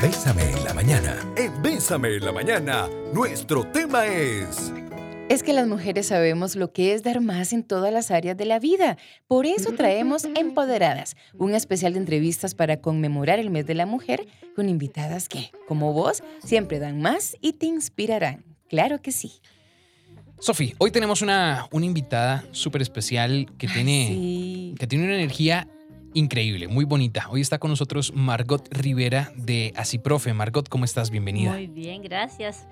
Bésame en la mañana. En Bésame en la mañana, nuestro tema es... Es que las mujeres sabemos lo que es dar más en todas las áreas de la vida. Por eso traemos Empoderadas, un especial de entrevistas para conmemorar el mes de la mujer con invitadas que, como vos, siempre dan más y te inspirarán. Claro que sí. Sofi, hoy tenemos una, una invitada súper especial que tiene, que tiene una energía increíble, muy bonita. Hoy está con nosotros Margot Rivera de Asiprofe. Margot, ¿cómo estás? Bienvenida. Muy bien, gracias.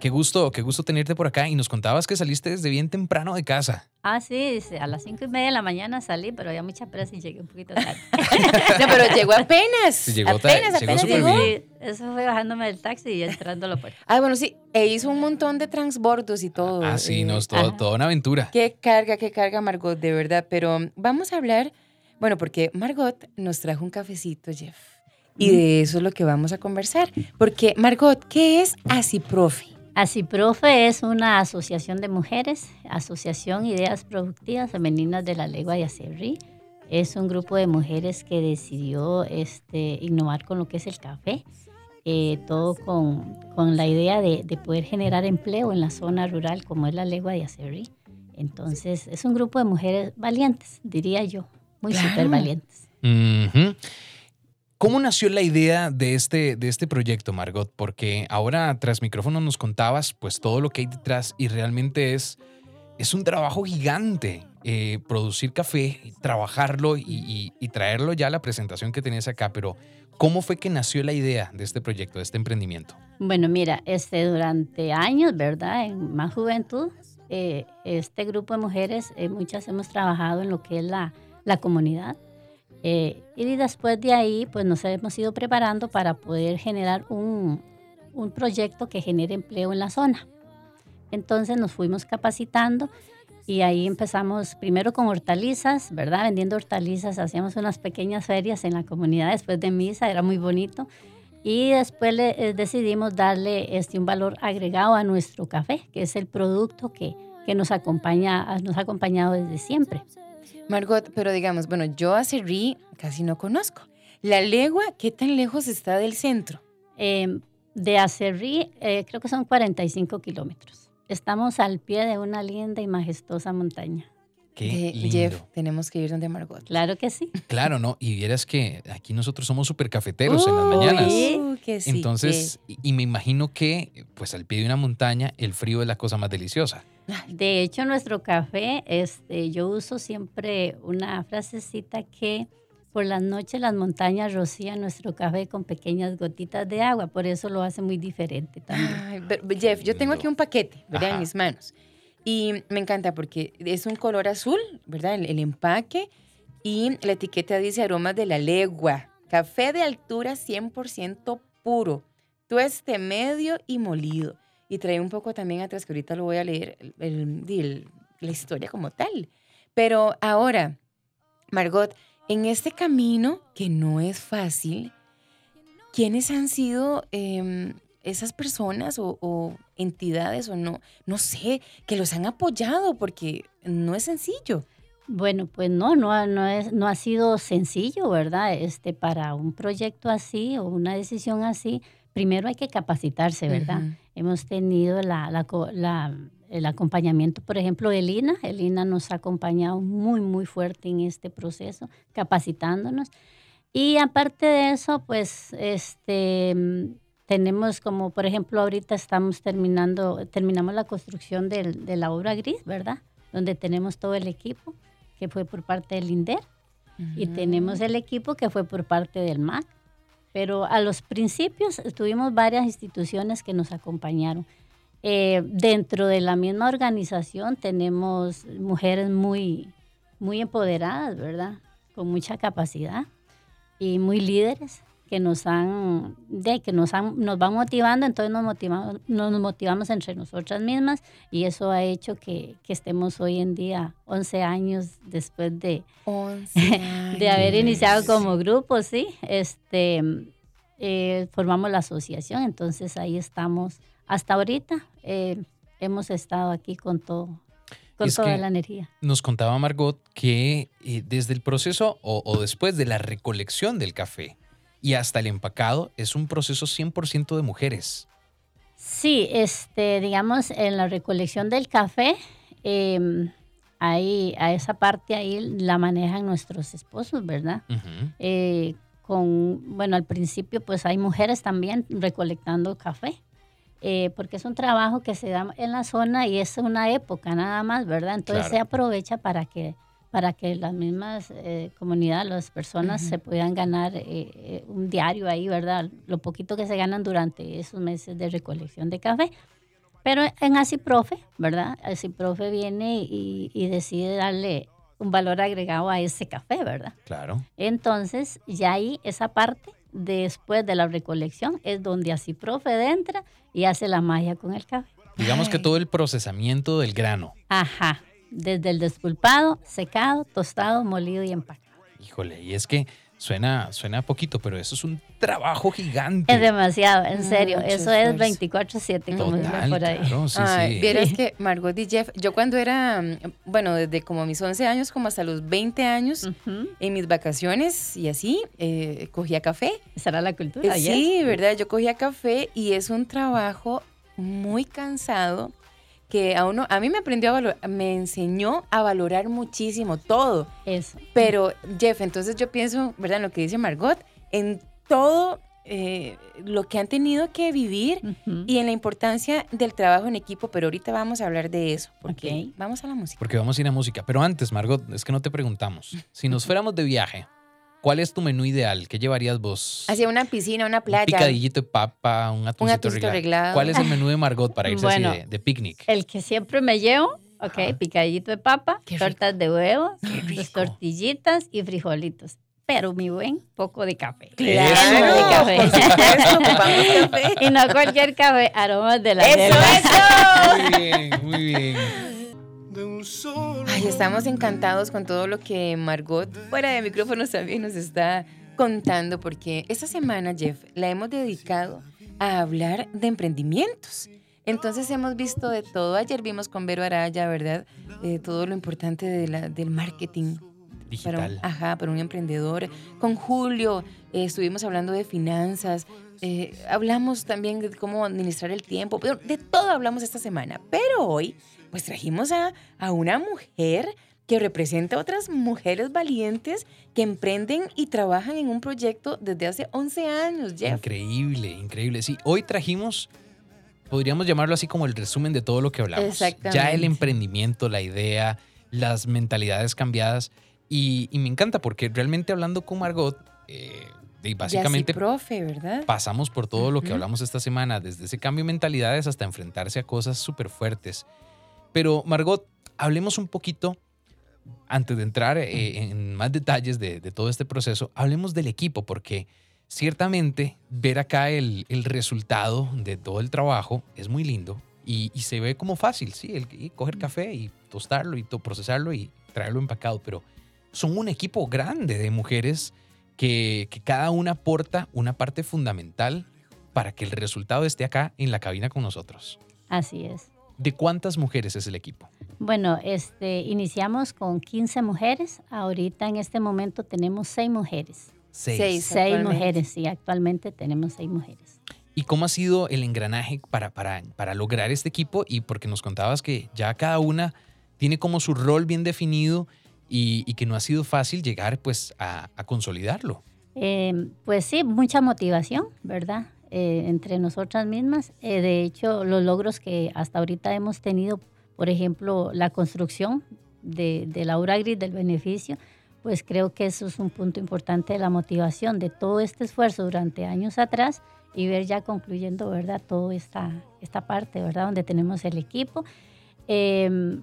Qué gusto, qué gusto tenerte por acá. Y nos contabas que saliste desde bien temprano de casa. Ah, sí, a las cinco y media de la mañana salí, pero había mucha presa y llegué un poquito tarde. no, pero llegó apenas. llegó apenas, llegó, Sí, eso fue bajándome del taxi y entrando a la puerta. Ah, bueno, sí. E hizo un montón de transbordos y todo. Ah, sí, no, es todo, toda una aventura. Qué carga, qué carga, Margot, de verdad. Pero vamos a hablar, bueno, porque Margot nos trajo un cafecito, Jeff. Y de eso es lo que vamos a conversar. Porque, Margot, ¿qué es Asiprofe? ASIPROFE es una asociación de mujeres, Asociación Ideas Productivas Femeninas de la Legua de Acerrí. Es un grupo de mujeres que decidió este, innovar con lo que es el café, eh, todo con, con, la idea de, de, poder generar empleo en la zona rural como es la Legua de Acerrí. Entonces, es un grupo de mujeres valientes, diría yo, muy claro. súper valientes. Uh -huh. ¿Cómo nació la idea de este, de este proyecto, Margot? Porque ahora tras micrófono nos contabas pues todo lo que hay detrás y realmente es, es un trabajo gigante eh, producir café, trabajarlo y, y, y, traerlo ya a la presentación que tenías acá. Pero ¿cómo fue que nació la idea de este proyecto, de este emprendimiento? Bueno, mira, este, durante años, ¿verdad? En más juventud, eh, este grupo de mujeres, eh, muchas hemos trabajado en lo que es la, la comunidad eh, y después de ahí, pues nos hemos ido preparando para poder generar un, un, proyecto que genere empleo en la zona. Entonces nos fuimos capacitando y ahí empezamos primero con hortalizas, ¿verdad? Vendiendo hortalizas, hacíamos unas pequeñas ferias en la comunidad después de misa, era muy bonito. Y después eh, decidimos darle este, un valor agregado a nuestro café, que es el producto que, que nos, acompaña, nos ha acompañado desde siempre. Margot, pero digamos, bueno, yo a Cerrí casi no conozco. ¿La legua qué tan lejos está del centro? Eh, de Acerrí eh, creo que son 45 kilómetros. Estamos al pie de una linda y majestuosa montaña. Qué lindo. Jeff, tenemos que ir donde Margot. Claro que sí. Claro, ¿no? Y vieras que aquí nosotros somos súper cafeteros uh, en las mañanas. Uh, que sí, Entonces, que... y me imagino que, pues al pie de una montaña, el frío es la cosa más deliciosa. De hecho, nuestro café, este, yo uso siempre una frasecita que por las noches las montañas rocían nuestro café con pequeñas gotitas de agua, por eso lo hace muy diferente también. Ay, pero, Jeff, yo tengo aquí un paquete, ¿verdad? En mis manos. Y me encanta porque es un color azul, ¿verdad? El, empaque y la etiqueta dice aromas de la legua. Café de altura 100% puro, tueste medio y molido. Y trae un poco también atrás, que ahorita lo voy a leer, el, el, la historia como tal. Pero ahora, Margot, en este camino que no es fácil, ¿quiénes han sido eh, esas personas o, entidades o no, no sé, que los han apoyado? Porque no es sencillo. Bueno, pues no, no, no, es, no ha sido sencillo, ¿verdad? Este, para un proyecto así o una decisión así, primero hay que capacitarse, ¿verdad? Uh -huh. Hemos tenido la, la, la, el acompañamiento, por ejemplo, de Elina. Elina nos ha acompañado muy, muy fuerte en este proceso, capacitándonos. Y aparte de eso, pues, este, tenemos como, por ejemplo, ahorita estamos terminando, terminamos la construcción del, de la obra gris, ¿verdad? Donde tenemos todo el equipo, que fue por parte del INDER, uh -huh. y tenemos el equipo que fue por parte del MAC. Pero a los principios tuvimos varias instituciones que nos acompañaron. Eh, dentro de la misma organización tenemos mujeres muy, muy empoderadas, ¿verdad? Con mucha capacidad y muy líderes que nos han, de, que nos, han, nos van motivando, entonces nos motivamos, nos motivamos entre nosotras mismas y eso ha hecho que, que estemos hoy en día 11 años después de, 11 años. de haber iniciado como grupo, sí, este, eh, formamos la asociación, entonces ahí estamos hasta ahorita, eh, hemos estado aquí con todo. Con toda la energía. Nos contaba Margot que eh, desde el proceso o, o después de la recolección del café, y hasta el empacado es un proceso 100% de mujeres. Sí, este, digamos, en la recolección del café, em, ahí, a esa parte ahí la manejan nuestros esposos, ¿verdad? Eh, con, bueno, al principio pues hay mujeres también recolectando café, eh, porque es un trabajo que se da en la zona y es una época nada más, ¿verdad? Entonces Claro. se aprovecha para que, para que las mismas eh, comunidades, las personas se puedan ganar eh, eh, un diario ahí, ¿verdad? Lo poquito que se ganan durante esos meses de recolección de café. Pero en Asiprofe, ¿verdad? Asiprofe viene y, y decide darle un valor agregado a ese café, ¿verdad? Claro. Entonces, ya ahí esa parte, después de la recolección, es donde así profe entra y hace la magia con el café. Digamos que todo el procesamiento del grano. Ajá, desde el despulpado, secado, tostado, molido y empacado. Híjole, y es que suena, suena poquito, pero eso es un trabajo gigante. Es demasiado, en serio. Mucho Eso es esfuerzo. 24/7, como dicen por ahí. claro, sí, Ay, sí. Vieras que Margot y Jeff, yo cuando era, mm, bueno, desde como mis 11 años como hasta los 20 años, en mis vacaciones y así, eh, cogía café. Esa era la cultura. Eh. Sí, ¿verdad? Yo cogía café y es un trabajo muy cansado que a uno, a mí me aprendió a valorar, me enseñó a valorar muchísimo todo. Eso. Pero, Jeff, entonces yo pienso, ¿verdad? En lo que dice Margot, en todo eh, lo que han tenido que vivir y en la importancia del trabajo en equipo, pero ahorita vamos a hablar de eso, porque vamos a la música. Porque vamos a ir a música. Pero antes, Margot, es que no te preguntamos. Si nos fuéramos de viaje, ¿cuál es tu menú ideal? ¿Qué llevarías vos? Hacia una piscina, una Un playa. picadillito de papa, un atuncito, arreglado. arreglado. ¿Cuál es el menú de Margot para irse Bueno. así de, de picnic? El que siempre me llevo, ok, Ajá. picadito de papa, tortas de huevo, dos tortillitas y frijolitos. Pero mi buen, poco de café. Claro, Lleno de café. por supuesto, café. y no cualquier café, aromas de la ¡Eso, eso! Muy bien, muy bien. Ay, estamos encantados con todo lo que Margot, fuera de micrófonos también nos está contando, porque esta semana, Jeff, la hemos dedicado a hablar de emprendimientos. Entonces hemos visto de todo. Ayer vimos con Vero Araya, ¿verdad? Eh, todo lo importante de la- del marketing. Para un, Digital. ajá, para un emprendedor. Con Julio eh, estuvimos hablando de finanzas. eh, hablamos también de cómo administrar el tiempo. de todo hablamos esta semana. Pero hoy, pues trajimos a, a una mujer que representa a otras mujeres valientes que emprenden y trabajan en un proyecto desde hace 11 años, Jeff. Increíble, increíble. Sí, hoy trajimos, podríamos llamarlo así como el resumen de todo lo que hablamos. Exactamente. Ya el emprendimiento, la idea, las mentalidades cambiadas. Y, y me encanta porque realmente hablando con Margot, eh, y básicamente Y así, profe, ¿verdad? pasamos por todo lo que hablamos esta semana, desde ese cambio de mentalidades hasta enfrentarse a cosas súper fuertes. Pero Margot, hablemos un poquito, antes de entrar eh, en más detalles de, de todo este proceso, hablemos del equipo, porque ciertamente ver acá el, el resultado de todo el trabajo es muy lindo y, y se ve como fácil, sí, el, y coger café y tostarlo y to- procesarlo y traerlo empacado, pero son un equipo grande de mujeres que, que cada una aporta una parte fundamental para que el resultado esté acá en la cabina con nosotros. Así es. ¿De cuántas mujeres es el equipo? Bueno, este, iniciamos con 15 mujeres. Ahorita en este momento tenemos 6 mujeres. Seis. Seis. 6 Actualmente. mujeres, sí, actualmente tenemos 6 mujeres. ¿Y cómo ha sido el engranaje para, para, para lograr este equipo? Y porque nos contabas que ya cada una tiene como su rol bien definido y, y que no ha sido fácil llegar pues a, a consolidarlo. Eh, pues sí, mucha motivación, ¿verdad? Eh, entre nosotras mismas. Eh, de hecho, los logros que hasta ahorita hemos tenido, por ejemplo, la construcción de, la obra gris del beneficio, pues creo que eso es un punto importante de la motivación de todo este esfuerzo durante años atrás y ver ya concluyendo, ¿verdad? Toda esta, esta parte, ¿verdad? Donde tenemos el equipo. Eh,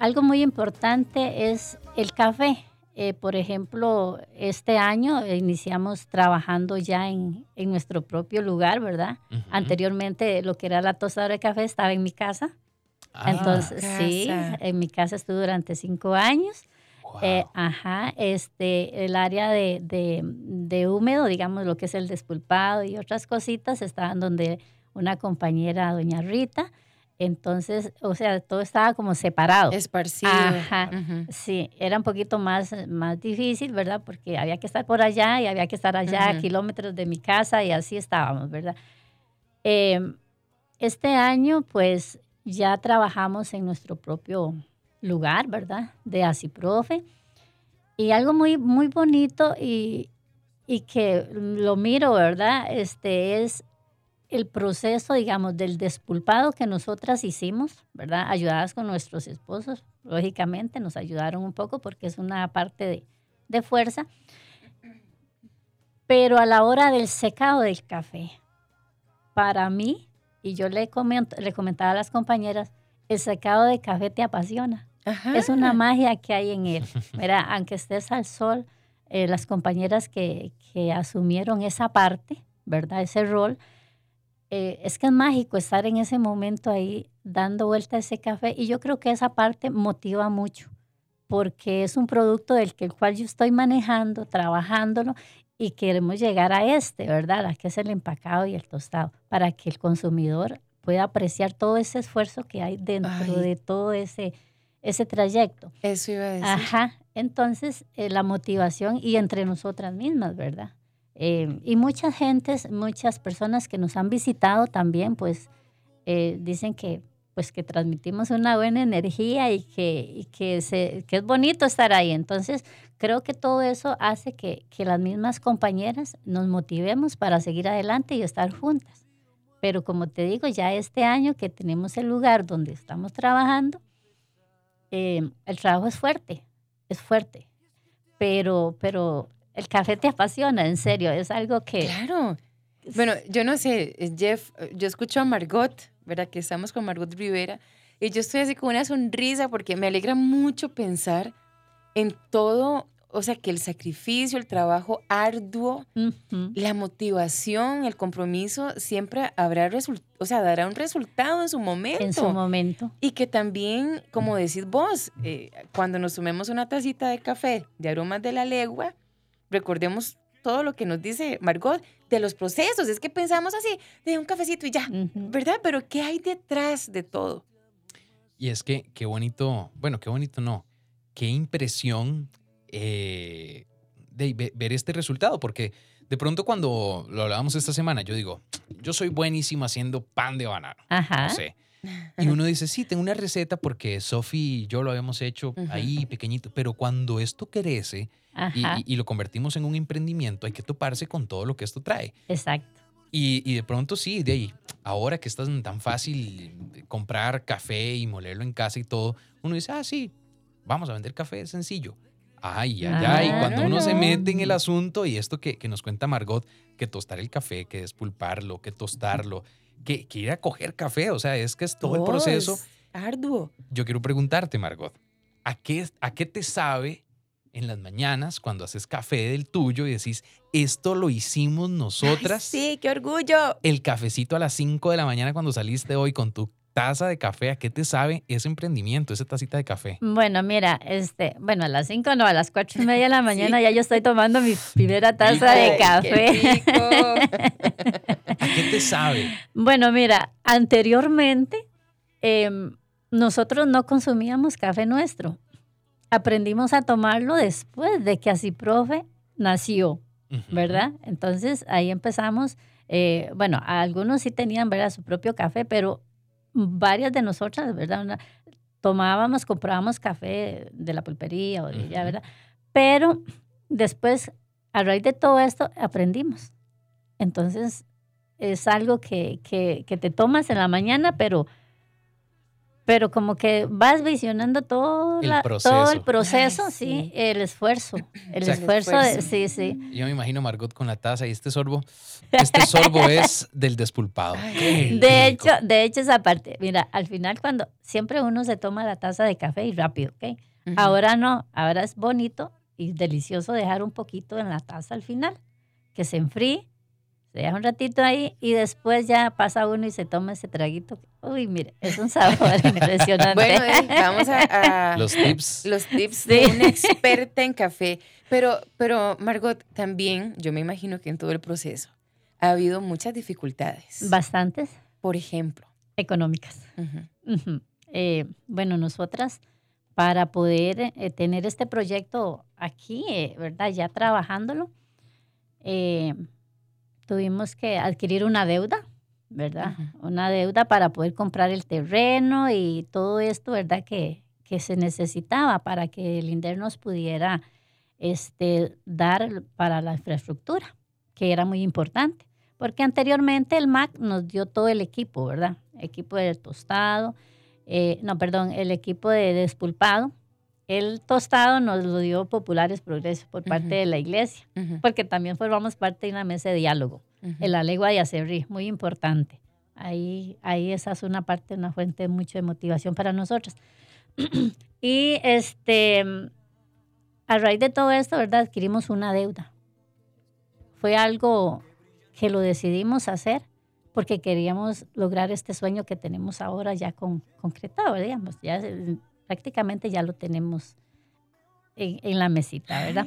algo muy importante es el café. Eh, por ejemplo, este año iniciamos trabajando ya en, en nuestro propio lugar, ¿verdad? Anteriormente lo que era la tostadora de café estaba en mi casa. Ah, Entonces, casa. sí, en mi casa estuve durante cinco años. wow. Eh, ajá, este, el área de, de, de húmedo, digamos, lo que es el despulpado y otras cositas, estaban donde una compañera, doña Rita. Entonces, o sea, todo estaba como separado. Esparcido. Ajá. Ujú. Sí, era un poquito más, más difícil, ¿verdad? Porque había que estar por allá y había que estar allá, Ujú. kilómetros de mi casa, y así estábamos, ¿verdad? Eh, este año, pues, ya trabajamos en nuestro propio lugar, ¿verdad? De Asiprofe. Y algo muy, muy bonito y, y que lo miro, ¿verdad? Este es el proceso, digamos, del despulpado que nosotras hicimos, ¿verdad? Ayudadas con nuestros esposos, lógicamente nos ayudaron un poco porque es una parte de, de fuerza. Pero a la hora del secado del café, para mí, y yo le, comento- le comentaba a las compañeras, el secado de café te apasiona. Ajá. Es una magia que hay en él. Mira, aunque estés al sol, eh, las compañeras que, que asumieron esa parte, ¿verdad? Ese rol, eh, es que es mágico estar en ese momento ahí dando vuelta a ese café y yo creo que esa parte motiva mucho porque es un producto del que el cual yo estoy manejando, trabajándolo y queremos llegar a este, ¿verdad? A que es el empacado y el tostado, para que el consumidor pueda apreciar todo ese esfuerzo que hay dentro Ay. de todo ese, ese trayecto. Eso iba a decir. Ajá, entonces eh, la motivación y entre nosotras mismas, ¿verdad? Eh, y muchas gentes, muchas personas que nos han visitado también, pues eh, dicen que pues que transmitimos una buena energía y que, y que, se, que es bonito estar ahí. Entonces, creo que todo eso hace que, que las mismas compañeras nos motivemos para seguir adelante y estar juntas. Pero como te digo, ya este año que tenemos el lugar donde estamos trabajando, eh, el trabajo es fuerte, es fuerte, pero, pero el café te apasiona, en serio, es algo que... Claro. Bueno, yo no sé, eh, Jeff, eh, yo escucho a Margot, ¿verdad? Que estamos con Margot Rivera, y yo estoy así con una sonrisa porque me alegra mucho pensar en todo, o sea, que el sacrificio, el trabajo arduo, Ujú, la motivación, el compromiso, siempre habrá o sea, dará un resultado en su momento. en su momento. Y que también, como decís vos, eh, cuando nos tomemos una tacita de café de aromas de la legua, recordemos todo lo que nos dice Margot de los procesos. Es que pensamos así, de un cafecito y ya. ¿verdad? Pero ¿qué hay detrás de todo? Y es que qué bonito, bueno, qué bonito no, qué impresión eh, de ve- ver este resultado, porque de pronto cuando lo hablábamos esta semana, yo digo, yo soy buenísimo haciendo pan de banano, Ajá. no sé. Y uno dice, sí, tengo una receta porque Sofi y yo lo habíamos hecho ahí pequeñito, pero cuando esto crece y, y- y lo convertimos en un emprendimiento, hay que toparse con todo lo que esto trae. exacto. Y, y de pronto sí, de ahí, ahora que es tan, fácil comprar café y molerlo en casa y todo, uno dice, ah, sí, vamos a vender café sencillo. Ay, ay, ay. Ah, Cuando no, uno se no. mete en el asunto y esto que, que nos cuenta Margot, que tostar el café, que despulparlo, que tostarlo, que, que ir a coger café, o sea, es que es todo el proceso. es arduo. Yo quiero preguntarte, Margot, ¿a qué, ¿a qué te sabe en las mañanas cuando haces café del tuyo y decís, esto lo hicimos nosotras? Sí, qué orgullo. el cafecito a las 5 de la mañana cuando saliste hoy con tu taza de café, ¿a qué te sabe ese emprendimiento, esa tacita de café? Bueno, mira, este, bueno, a las 5 no, a las cuatro y media de la mañana ya yo estoy tomando mi primera taza de café. qué. ¿A qué te sabe? Bueno, mira, anteriormente em, nosotros no consumíamos café nuestro. Aprendimos a tomarlo después de que así profe nació. ¿verdad? Entonces ahí empezamos. eh, bueno, algunos sí tenían, ¿verdad? Su propio café, pero varias de nosotras, ¿verdad? Una- tomábamos, comprábamos café de la pulpería o de Ujú. ¿verdad? Pero después, a raíz de todo esto, aprendimos. Entonces, es algo que, que, que te tomas en la mañana, pero, pero como que vas visionando todo, El la- proceso. todo el proceso, Ay, sí. sí. el esfuerzo. El O sea, el esfuerzo, de- sí, sí. Yo me imagino Margot con la taza y este sorbo. Este sorbo es del despulpado. De rico. hecho, de hecho, esa parte, mira, al final cuando siempre uno se toma la taza de café y rápido, ¿ok? Ahora no, ahora es bonito y delicioso dejar un poquito en la taza al final, que se enfríe, se deja un ratito ahí y después ya pasa uno y se toma ese traguito. Uy, mire, es un sabor impresionante. Bueno, eh, vamos a, a- Los tips. los tips Sí. de una experta en café. Pero, pero, Margot, también yo me imagino que en todo el proceso ha habido muchas dificultades. Bastantes. Por ejemplo, Económicas. Eh, bueno, nosotras, para poder eh, tener este proyecto aquí, eh, ¿verdad? Ya trabajándolo, tuvimos que adquirir una deuda, ¿verdad? Una deuda para poder comprar el terreno y todo esto, ¿verdad? Que, que se necesitaba para que el INDER nos pudiera este, dar para la infraestructura, que era muy importante. Porque anteriormente el MAC nos dio todo el equipo, ¿verdad? Equipo de tostado, eh, no, perdón, el equipo de despulpado. El tostado nos lo dio Populares Progresos por parte de la iglesia, porque también formamos parte de una mesa de diálogo, en la legua de Acerrí, muy importante. Ahí, ahí esa es una parte, una fuente de mucha motivación para nosotros. y este, a raíz de todo esto, ¿verdad? Adquirimos una deuda. Fue algo que lo decidimos hacer porque queríamos lograr este sueño que tenemos ahora ya con, concretado, digamos, ya prácticamente ya lo tenemos en, la mesita, ¿verdad?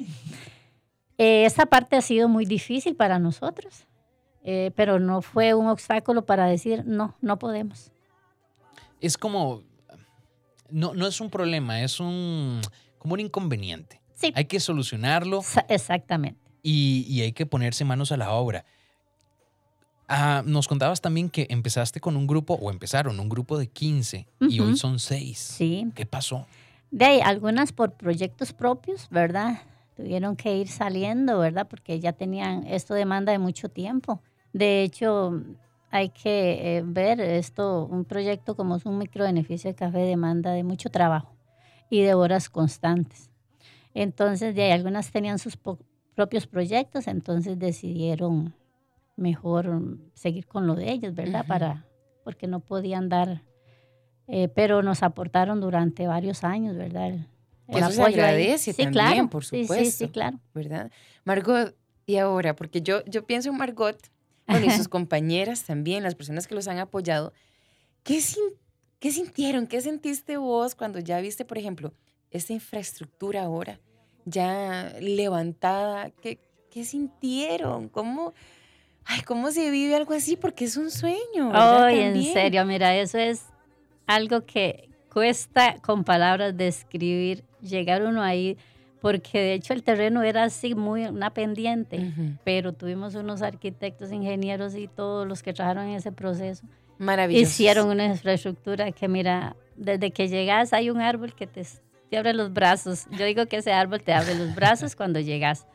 Eh, esa parte ha sido muy difícil para nosotros, eh, pero no fue un obstáculo para decir, no, no podemos. Es como, no, no es un problema, es un, como un inconveniente. Sí. Hay que solucionarlo. Exactamente. Y, y hay que ponerse manos a la obra. Ah, nos contabas también que empezaste con un grupo, o empezaron un grupo de 15 y hoy son 6. Sí. ¿Qué pasó? De ahí, algunas por proyectos propios, ¿verdad? Tuvieron que ir saliendo, ¿verdad? Porque ya tenían, esto demanda de mucho tiempo. De hecho, hay que eh, ver esto, un proyecto como es un microbeneficio de café demanda de mucho trabajo y de horas constantes. Entonces, de ahí, algunas tenían sus propios proyectos, entonces decidieron mejor seguir con lo de ellos, ¿verdad? Para, porque no podían dar, eh, pero nos aportaron durante varios años, ¿verdad? El, Eso se agradece sí, también, claro. por supuesto. Sí, sí, claro. ¿Verdad? Margot, y ahora, porque yo, yo pienso en Margot, bueno, y sus compañeras también, las personas que los han apoyado, ¿qué, ¿qué sintieron? ¿Qué sentiste vos cuando ya viste, por ejemplo, esta infraestructura ahora ya levantada? ¿Qué, qué sintieron? ¿Cómo, ay, ¿cómo se vive algo así? Porque es un sueño. Ay, en serio, mira, eso es algo que cuesta con palabras describir, llegar uno ahí, porque de hecho el terreno era así, muy una pendiente, pero tuvimos unos arquitectos, ingenieros y todos los que trabajaron en ese proceso. Maravilloso. Hicieron una infraestructura que, mira, desde que llegas hay un árbol que te, te abre los brazos. Yo digo que ese árbol te abre los brazos cuando llegas.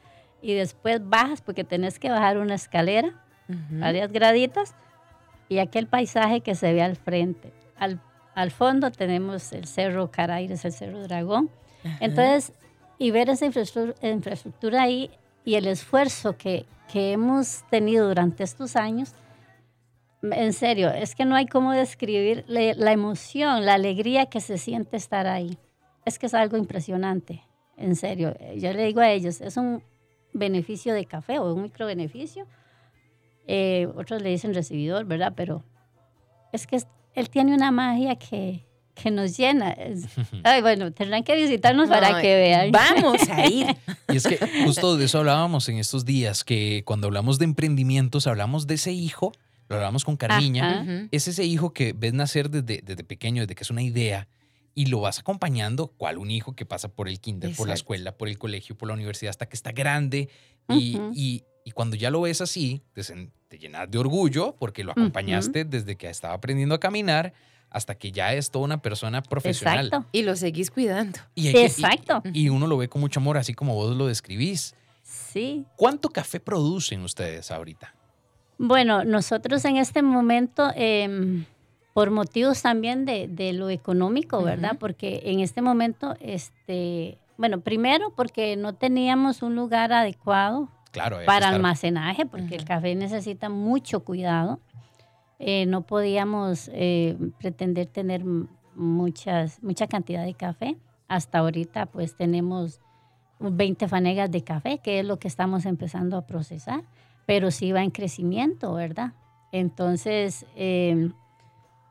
Y después bajas porque tenés que bajar una escalera varias graditas, y aquel paisaje que se ve al frente. Al, al fondo tenemos el Cerro Caraires, el Cerro Dragón. Entonces, y ver esa infraestructura, ahí y el esfuerzo que, que hemos tenido durante estos años, en serio, es que no hay cómo describir la emoción, la alegría que se siente estar ahí. Es que es algo impresionante, en serio. Yo le digo a ellos, es un beneficio de café o un micro beneficio eh, otros le dicen recibidor, ¿verdad? Pero es que él tiene una magia que, que nos llena. Ay, bueno, tendrán que visitarnos para que vean. Vamos a ir. Y es que justo de eso hablábamos en estos días, que cuando hablamos de emprendimientos, hablamos de ese hijo, lo hablamos con Carmiña, es ese hijo que ves nacer desde, desde pequeño, desde que es una idea, y lo vas acompañando, cual un hijo que pasa por el kinder, por la escuela, por el colegio, por la universidad, hasta que está grande y, y, y cuando ya lo ves así, te, llenas de orgullo porque lo acompañaste desde que estaba aprendiendo a caminar hasta que ya es toda una persona profesional. Exacto. Y lo seguís cuidando. Y Exacto. Y, uno lo ve con mucho amor, así como vos lo describís. Sí. ¿Cuánto café producen ustedes ahorita? Bueno, nosotros en este momento, em, por motivos también de, lo económico, ¿verdad? Porque en este momento, este, bueno, primero porque no teníamos un lugar adecuado para almacenaje, porque el café necesita mucho cuidado. Eh, no podíamos eh, pretender tener muchas, mucha cantidad de café. Hasta ahorita pues tenemos 20 fanegas de café, que es lo que estamos empezando a procesar, pero sí va en crecimiento, ¿verdad? Entonces, em,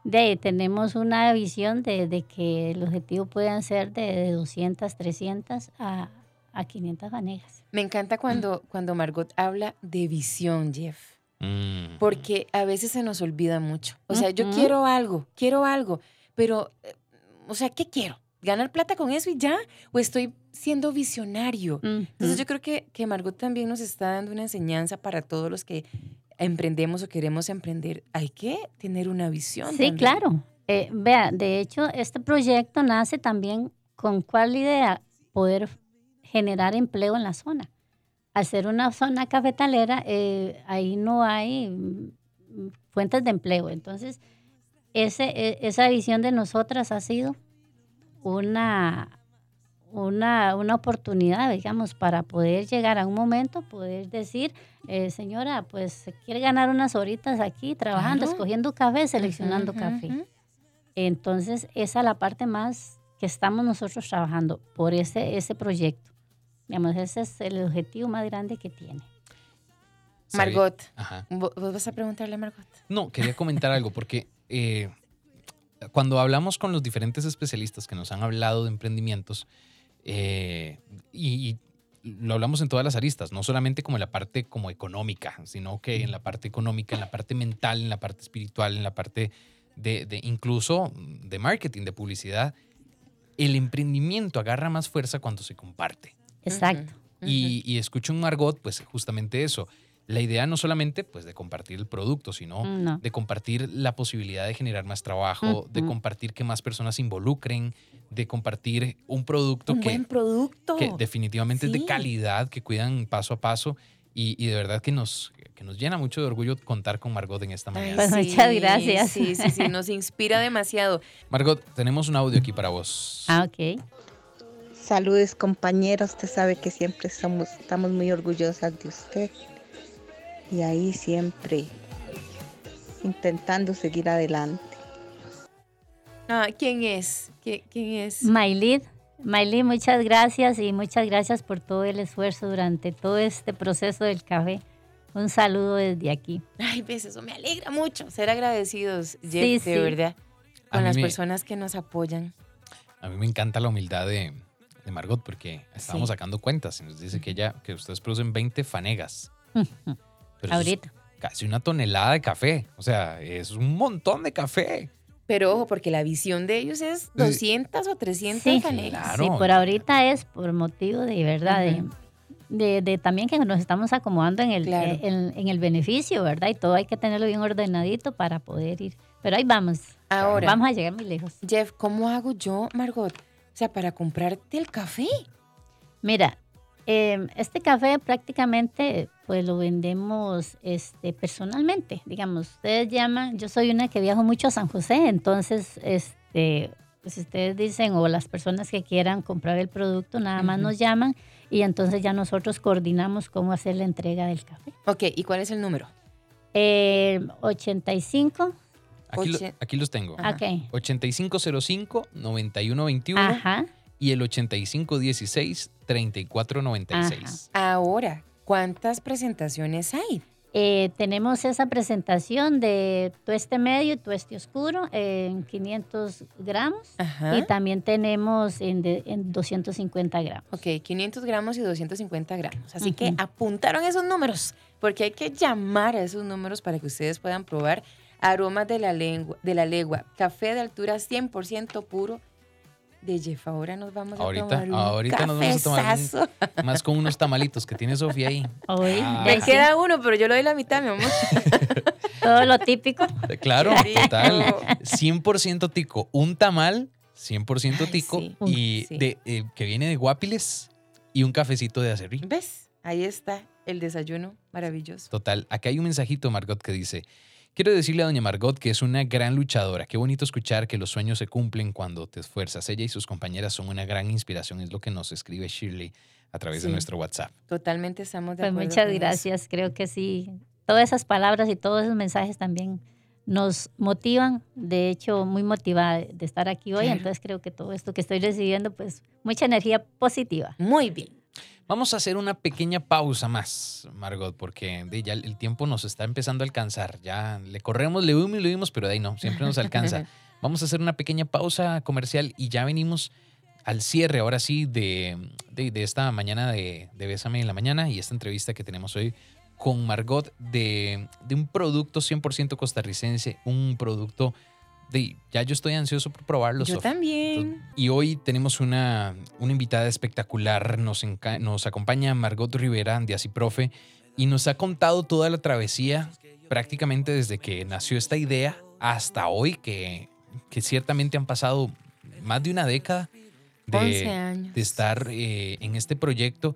de, tenemos una visión de, de, que el objetivo puedan ser de 200, 300 a, a 500 fanegas. Me encanta cuando, cuando Margot habla de visión, Jeff. Mm. porque a veces se nos olvida mucho. O sea, yo quiero algo, quiero algo, pero, eh, o sea, ¿qué quiero? ¿Ganar plata con eso y ya? ¿O estoy siendo visionario? Entonces yo creo que, que Margot también nos está dando una enseñanza para todos los que emprendemos o queremos emprender. Hay que tener una visión. Sí, también. claro. Eh, vea, de hecho, este proyecto nace también con cuál idea poder generar empleo en la zona. Al ser una zona cafetalera, eh, ahí no hay mm, fuentes de empleo. Entonces, ese, e- esa visión de nosotras ha sido una, una, una oportunidad, digamos, para poder llegar a un momento, poder decir, eh, señora, pues quiere ganar unas horitas aquí trabajando, Claro. escogiendo café, seleccionando café. Entonces, esa es la parte más que estamos nosotros trabajando por ese, ese proyecto. Digamos, ese es el objetivo más grande que tiene. Margot, Ajá. ¿vo- ¿vos vas a preguntarle a Margot? No, quería comentar algo porque eh, cuando hablamos con los diferentes especialistas que nos han hablado de emprendimientos, eh, y, y lo hablamos en todas las aristas, no solamente como en la parte como económica, sino que en la parte económica, en la parte mental, en la parte espiritual, en la parte de, de incluso de marketing, de publicidad, el emprendimiento agarra más fuerza cuando se comparte. Exacto. Y, y escucho en Margot, pues justamente eso. La idea no solamente pues de compartir el producto, sino No. de compartir la posibilidad de generar más trabajo, de compartir que más personas se involucren, de compartir un producto Un que, buen producto. que definitivamente es de calidad, que cuidan paso a paso y, y de verdad que nos, que nos llena mucho de orgullo contar con Margot en esta Ay, mañana. Pues muchas gracias. Sí, sí, sí, nos inspira demasiado. Margot, tenemos un audio aquí para vos. Ah, ok. Saludos compañeros, usted sabe que siempre somos, estamos muy orgullosas de usted. Y ahí siempre intentando seguir adelante. Ah, ¿Quién es? ¿Qui- ¿Quién es? Maylid, Maylid, muchas gracias y muchas gracias por todo el esfuerzo durante todo este proceso del café. Un saludo desde aquí. Ay, ves, eso me alegra mucho. Ser agradecidos, Jeff, Sí, de sí. verdad, con las me- personas que nos apoyan. A mí me encanta la humildad de, de Margot porque estábamos Sí. sacando cuentas y nos dice que ella, que ustedes producen 20 fanegas. Pero es Ahorita. casi una tonelada de café. O sea, es un montón de café. Pero ojo, porque la visión de ellos es 200 o 300 Sí, fanegas. claro. Sí, por ahorita es por motivo de verdad, de- Ujú. de, de también que nos estamos acomodando en el, Claro. en, en el beneficio, ¿verdad? Y todo hay que tenerlo bien ordenadito para poder ir. Pero ahí vamos. Ahora, Vamos a llegar muy lejos. Jeff, ¿cómo hago yo, Margot? O sea, para comprarte el café. Mira, eh, este café prácticamente pues lo vendemos este, personalmente. Digamos, ustedes llaman, yo soy una que viajo mucho a San José, entonces, este, pues ustedes dicen, o las personas que quieran comprar el producto, nada más nos llaman y entonces ya nosotros coordinamos cómo hacer la entrega del café. Ok, ¿y cuál es el número? Eh, 85, Aquí, lo- aquí los tengo. Ajá. ok. 8505-9121 Ajá. y el 8516-3496. Ahora, ¿cuántas presentaciones hay? Eh, tenemos esa presentación de tueste medio y tueste oscuro en 500 gramos. Ajá. Y también tenemos en, de- en 250 gramos. Ok, 500 gramos y 250 gramos. Así que apuntaron esos números, porque hay que llamar a esos números para que ustedes puedan probar aromas de la, lengua, de la legua, café de altura 100% puro de Jeff. Ahora nos vamos a tomar un ahorita nos vamos a tomar un-. Más con unos tamalitos que tiene Sofía ahí. Hoy, Ah. Me queda uno, pero yo le doy la mitad, mi amor. todo lo típico. Claro, Qué rico. total. 100% tico. Un tamal, 100% Ay, tico. sí. Y Sí. de, eh, que viene de guapiles y un cafecito de acerrí. ¿Ves? Ahí está el desayuno maravilloso. Total. Acá hay un mensajito, Margot, que dice: Quiero decirle a doña Margot que es una gran luchadora. Qué bonito escuchar que los sueños se cumplen cuando te esfuerzas. Ella y sus compañeras son una gran inspiración, es lo que nos escribe Shirley a través de nuestro WhatsApp. Totalmente estamos de Pues acuerdo. muchas con eso. gracias. Creo que sí. Todas esas palabras y todos esos mensajes también nos motivan. De hecho, muy motivada de estar aquí hoy. Claro. Entonces creo que todo esto que estoy recibiendo, pues mucha energía positiva. Muy bien. Vamos a hacer una pequeña pausa más, Margot, porque de ya el tiempo nos está empezando a alcanzar. Ya le corremos, le huimos y le huimos, pero de ahí no, siempre nos alcanza. Vamos a hacer una pequeña pausa comercial y ya venimos al cierre, ahora sí, de, de, de esta mañana de, de Bésame en la Mañana y esta entrevista que tenemos hoy con Margot de, de un producto 100% costarricense, un producto de, ya yo estoy ansioso por probarlo. Yo Sof. también. Y hoy tenemos una, una invitada espectacular. Nos, enca- nos acompaña Margot Rivera de Profe y nos ha contado toda la travesía prácticamente desde que nació esta idea hasta hoy, que, que ciertamente han pasado más de una década 11 de, de estar eh, en este proyecto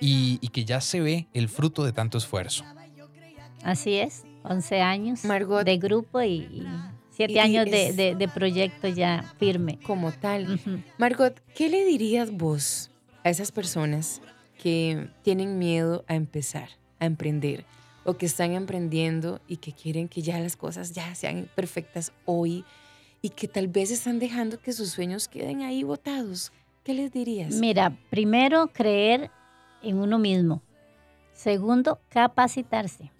y, y que ya se ve el fruto de tanto esfuerzo. Así es, 11 años Margot. de grupo y, 7 Y- y años de, de- de proyecto ya firme. Como tal. Ujú. Margot, ¿qué le dirías vos a esas personas que tienen miedo a empezar, a emprender, o que están emprendiendo y que quieren que ya las cosas ya sean perfectas hoy y que tal vez están dejando que sus sueños queden ahí botados? ¿Qué les dirías? Mira, primero creer en uno mismo. Segundo, capacitarse.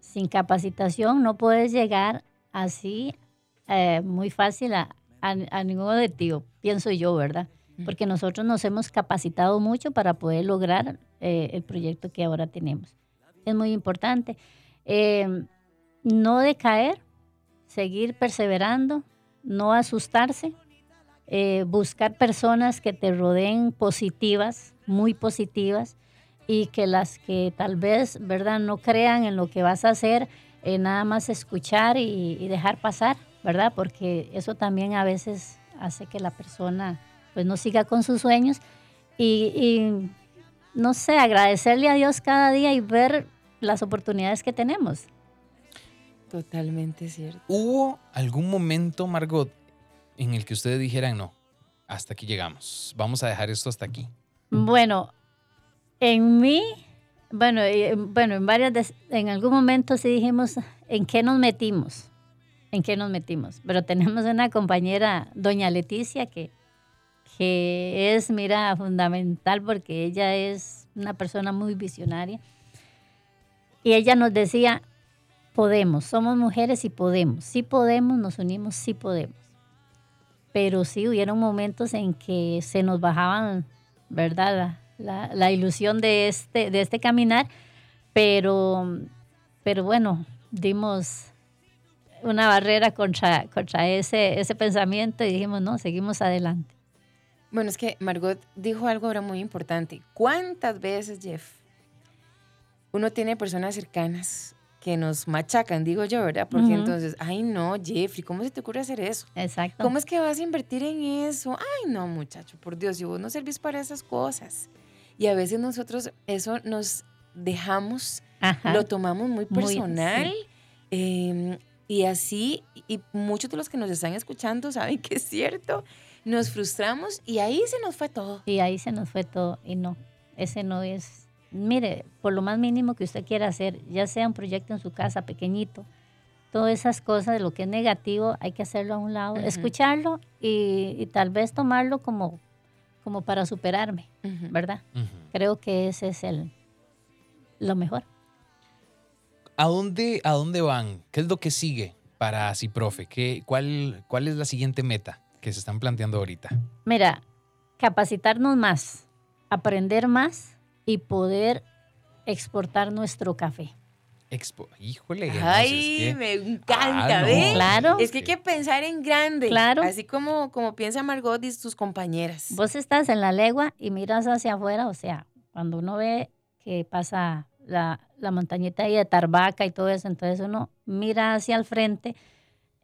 Sin capacitación no puedes llegar así eh, muy fácil a, a- a ningún objetivo, pienso yo, ¿verdad? Porque nosotros nos hemos capacitado mucho para poder lograr eh, el proyecto que ahora tenemos. Es muy importante. Eh, no decaer, seguir perseverando, no asustarse, eh, buscar personas que te rodeen positivas, muy positivas, y que las que tal vez, ¿verdad?, no crean en lo que vas a hacer, eh, nada más escuchar y, y dejar pasar, ¿verdad? Porque eso también a veces hace que la persona pues no siga con sus sueños y, y, no sé, agradecerle a Dios cada día y ver las oportunidades que tenemos. Totalmente cierto. ¿Hubo algún momento, Margot, en el que ustedes dijeran, no, hasta aquí llegamos, vamos a dejar esto hasta aquí? Bueno, en mí, bueno, eh, bueno, en varias, en algún momento sí dijimos, ¿en qué nos metimos? ¿En qué nos metimos? Pero tenemos una compañera, doña Leticia, que, que es, mira, fundamental porque ella es una persona muy visionaria. Y ella nos decía, podemos, somos mujeres y podemos, sí podemos, nos unimos, sí podemos. Pero sí hubieron momentos en que se nos bajaban, ¿verdad? La, la- la ilusión de este, de este caminar, pero, pero bueno, dimos una barrera contra, contra ese, ese pensamiento y dijimos, no, seguimos adelante. Bueno, es que Margot dijo algo ahora muy importante. ¿Cuántas veces, Jeff, uno tiene personas cercanas que nos machacan, digo yo, ¿verdad? Porque Ujú. entonces, ay no, Jeffrey, ¿cómo se te ocurre hacer eso? Exacto. ¿Cómo es que vas a invertir en eso? Ay no, muchacho, por Dios, si vos no servís para esas cosas. Y a veces nosotros eso nos dejamos, Ajá. lo tomamos muy Muy, personal. eh, y así, y muchos de los que nos están escuchando saben que es cierto, nos frustramos y ahí se nos fue todo. Y ahí se nos fue todo. Y no, ese no es. Mire, por lo más mínimo que usted quiera hacer, ya sea un proyecto en su casa pequeñito, todas esas cosas de lo que es negativo, hay que hacerlo a un lado, escucharlo y, y tal vez tomarlo como, como para superarme. ¿verdad? Creo que ese es el lo mejor. ¿A dónde, ¿A dónde van? ¿Qué es lo que sigue para Ciprofe? ¿Qué, cuál, ¿Cuál es la siguiente meta que se están planteando ahorita? Mira, capacitarnos más, aprender más y poder exportar nuestro café. Expo. Híjole. Ay, es que- me encanta, Ah, no. ¿ves? Claro. Es que hay que pensar en grande. Claro. Así como, como piensa Margot y sus compañeras. Vos estás en la legua y miras hacia afuera, o sea, cuando uno ve que pasa la, la montañita ahí de Tarbaca y todo eso, entonces uno mira hacia el frente,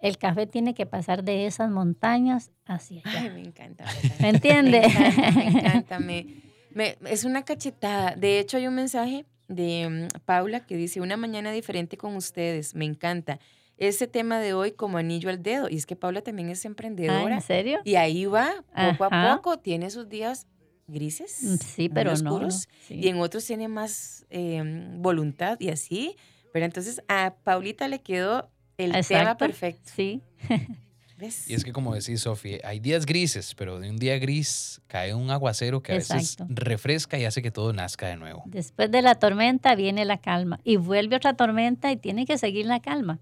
el café tiene que pasar de esas montañas hacia allá. Ay, me encanta. ¿Me entiende? Me encanta, me encanta. me- me- es una cachetada. De hecho, hay un mensaje de mm, Paula que dice, una mañana diferente con ustedes. Me encanta. Ese tema de hoy como anillo al dedo. Y es que Paula también es Ah, emprendedora. ¿En serio? y ahí va, poco Ajá. a poco. Tiene sus días grises. Mm, Sí, pero oscuros, no, sí. Y en otros tiene más eh, voluntad y así. Pero entonces a Paulita le quedó el tema Exacto. perfecto. Sí, ¿Ves? Y es que como decís, Sofía, hay días grises, pero de un día gris cae un aguacero que a veces refresca y hace que todo nazca de nuevo. después de la tormenta viene la calma y vuelve otra tormenta y tiene que seguir la calma.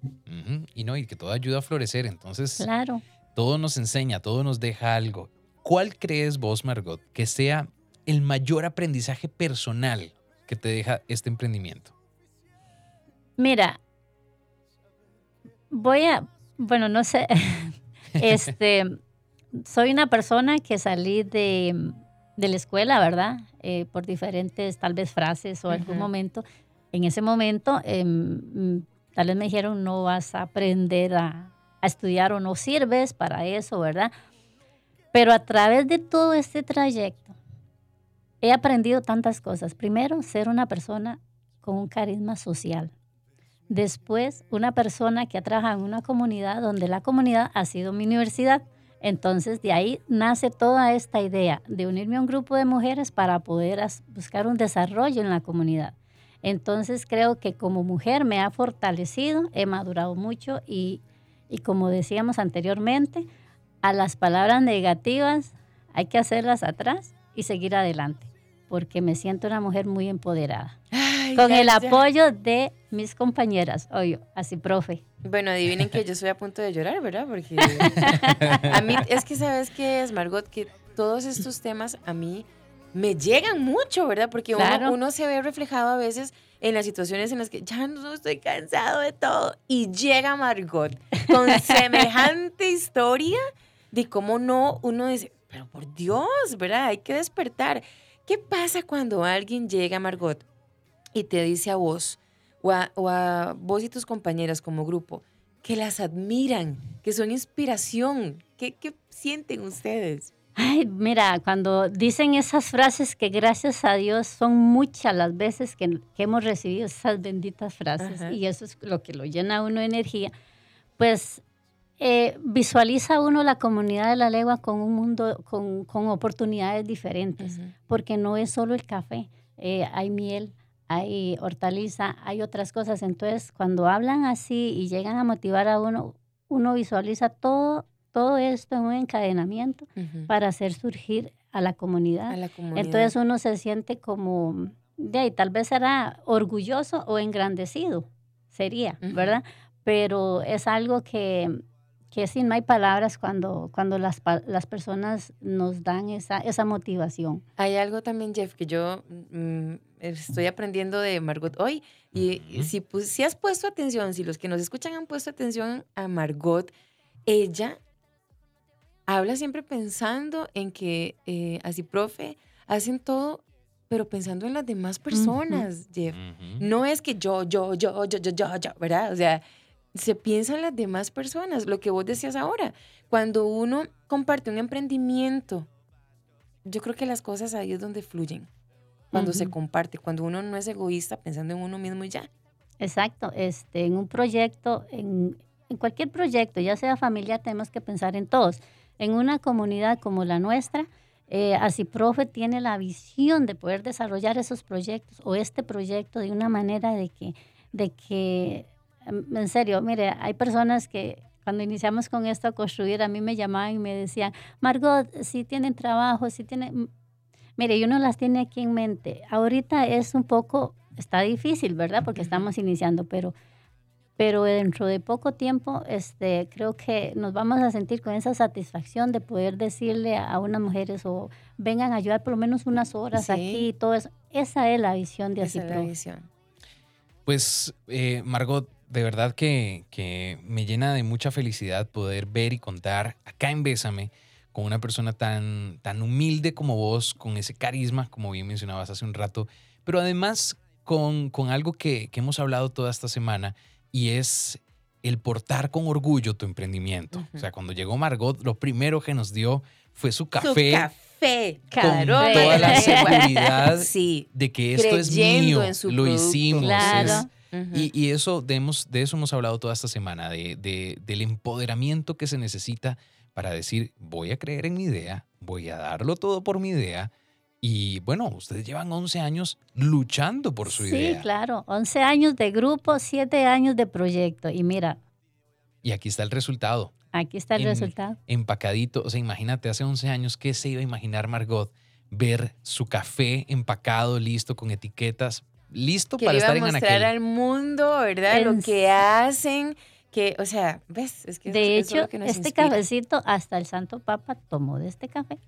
Y no, y que todo ayuda a florecer. Entonces, Claro. todo nos enseña, todo nos deja algo. ¿Cuál crees vos, Margot, que sea el mayor aprendizaje personal que te deja este emprendimiento? Mira, voy a, bueno, no sé, este, soy una persona que salí de, de la escuela, ¿verdad? Eh, por diferentes, tal vez, frases o algún momento. En ese momento, em, tal vez me dijeron, no vas a aprender a, a estudiar o no sirves para eso, ¿verdad? Pero a través de todo este trayecto, he aprendido tantas cosas. Primero, ser una persona con un carisma social. Después, una persona que ha trabajado en una comunidad donde la comunidad ha sido mi universidad. Entonces, de ahí nace toda esta idea de unirme a un grupo de mujeres para poder buscar un desarrollo en la comunidad. Entonces, creo que como mujer me ha fortalecido, he madurado mucho y, y como decíamos anteriormente, a las palabras negativas hay que hacerlas atrás y seguir adelante, porque me siento una mujer muy empoderada. Ay, Con ya, el ya. apoyo de mis compañeras, oye, así, profe. Bueno, adivinen que yo estoy a punto de llorar, ¿verdad? Porque a mí, es que sabes qué es, Margot, que todos estos temas a mí me llegan mucho, ¿verdad? Porque uno- Claro. uno, se ve reflejado a veces en las situaciones en las que ya no estoy cansado de todo y llega Margot con semejante historia de cómo no uno dice, pero por Dios, ¿verdad? Hay que despertar. ¿Qué pasa cuando alguien llega, Margot, y te dice a vos, o a, o a vos y tus compañeras como grupo, que las admiran, que son inspiración? ¿Qué, qué sienten ustedes? Ay, mira, cuando dicen esas frases que gracias a Dios son muchas las veces que, que hemos recibido esas benditas frases Ajá. y eso es lo que lo llena a uno de energía, pues eh, visualiza uno la comunidad de la legua con un mundo, con, con oportunidades diferentes, porque no es solo el café, eh, hay miel, hay hortaliza, hay otras cosas. Entonces, cuando hablan así y llegan a motivar a uno, uno visualiza todo, todo esto en un encadenamiento para hacer surgir a la comunidad. A la comunidad. Entonces uno se siente como, de ahí, tal vez será orgulloso o engrandecido, sería. ¿verdad? Pero es algo que, que sin no hay palabras cuando, cuando las, las personas nos dan esa, esa motivación. Hay algo también, Jeff, que yo mm, estoy aprendiendo de Margot hoy. Y si, pu- si has puesto atención, si los que nos escuchan han puesto atención a Margot, ella habla siempre pensando en que eh, así, profe, hacen todo, pero pensando en las demás personas, Jeff. Ujú. No es que yo, yo, yo, yo, yo, yo, yo, ¿verdad? O sea, se piensa en las demás personas, lo que vos decías ahora. Cuando uno comparte un emprendimiento, yo creo que las cosas ahí es donde fluyen. Cuando se comparte, cuando uno no es egoísta pensando en uno mismo y ya. Exacto, este, en un proyecto, en, en cualquier proyecto, ya sea familiar, tenemos que pensar en todos. En una comunidad como la nuestra, eh, así profe tiene la visión de poder desarrollar esos proyectos o este proyecto de una manera de que, de que, en serio, mire, hay personas que cuando iniciamos con esto a construir, a mí me llamaban y me decían, Margot, si tienen trabajo, si tienen... Mire, y uno las tiene aquí en mente. Ahorita es un poco, está difícil, ¿verdad? Porque estamos iniciando, pero, pero dentro de poco tiempo, este, creo que nos vamos a sentir con esa satisfacción de poder decirle a unas mujeres o vengan a ayudar por lo menos unas horas Sí. aquí y todo eso. Esa es la visión de Esa es la Asipro. visión. Pues, eh, Margot, de verdad que, que me llena de mucha felicidad poder ver y contar acá en Bésame con una persona tan, tan humilde como vos, con ese carisma, como bien mencionabas hace un rato, pero además con, con algo que, que hemos hablado toda esta semana y es el portar con orgullo tu emprendimiento. O sea, cuando llegó Margot, lo primero que nos dio fue su Su café café, con toda la seguridad Sí. de que esto es mío, en su lo producto. hicimos. Claro. es- Y, y eso, de, hemos- de eso hemos hablado toda esta semana, de, de- del empoderamiento que se necesita para decir, voy a creer en mi idea, voy a darlo todo por mi idea. Y bueno, ustedes llevan 11 años luchando por su sí, idea. claro. 11 años de grupo, 7 años de proyecto. Y mira, Y aquí está el resultado, aquí está el En- resultado. empacadito. O sea, imagínate, hace 11 años, ¿qué se iba a imaginar Margot? Ver su café empacado, listo, con etiquetas, listo que para estar a en mostrar Anaquel. al mundo, ¿verdad? Lo En que s- hacen, que, o sea, ¿ves? Es que eso- De eso es hecho, lo que nos este inspira. cafecito, hasta el Santo Papa tomó de este café.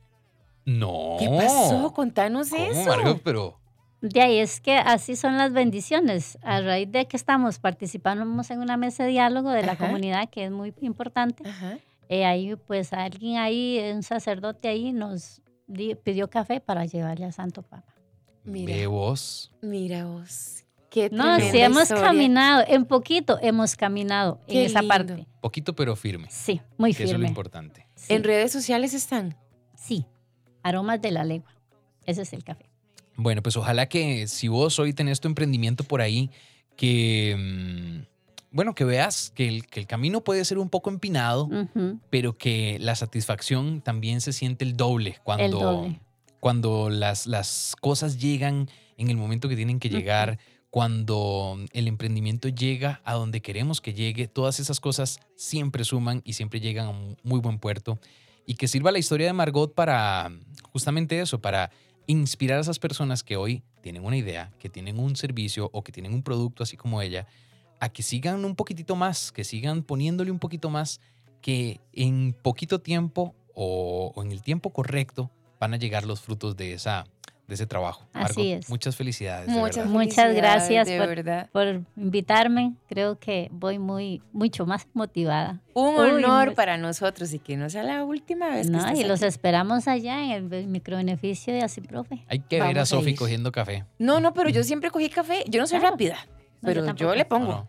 No. ¿Qué pasó? Contanos ¿Cómo, eso. Margot? Pero De ahí es que así son las bendiciones. A raíz de que estamos participando en una mesa de diálogo de la Ajá. comunidad, que es muy importante, eh, ahí pues alguien ahí, un sacerdote ahí, nos di- pidió café para llevarle a Santo Papa. Mira. Ve vos. Mira vos. Qué No, sí hemos historia. caminado, en poquito hemos caminado Qué en esa lindo. parte. Poquito pero firme. Sí, muy que eso es lo firme. importante. Sí, En redes sociales están. sí, aromas de la legua. Ese es el café. Bueno, pues ojalá que si vos hoy tenés tu emprendimiento por ahí, que, mm, bueno, que veas que el, que el camino puede ser un poco empinado, pero que la satisfacción también se siente el doble cuando, El doble. Cuando las, las cosas llegan en el momento que tienen que llegar, cuando el emprendimiento llega a donde queremos que llegue, todas esas cosas siempre suman y siempre llegan a un muy buen puerto. Y que sirva la historia de Margot para justamente eso, para inspirar a esas personas que hoy tienen una idea, que tienen un servicio o que tienen un producto así como ella, a que sigan un poquitito más, que sigan poniéndole un poquito más, que en poquito tiempo o, o en el tiempo correcto van a llegar los frutos de, esa, de ese trabajo. Así es. Muchas felicidades. de Muchas, verdad. Muchas gracias De por- verdad. Por invitarme, creo que voy muy, mucho más motivada. Un Uy, honor muy- para nosotros y que no sea la última vez que No, estés y los aquí. esperamos allá en el microbeneficio de Así Profe. Hay que ver a Vamos a Sofi cogiendo café. No, no, pero yo siempre cogí café. Yo no soy Claro. rápida, No, yo pero yo, tampoco. le pongo. No, no.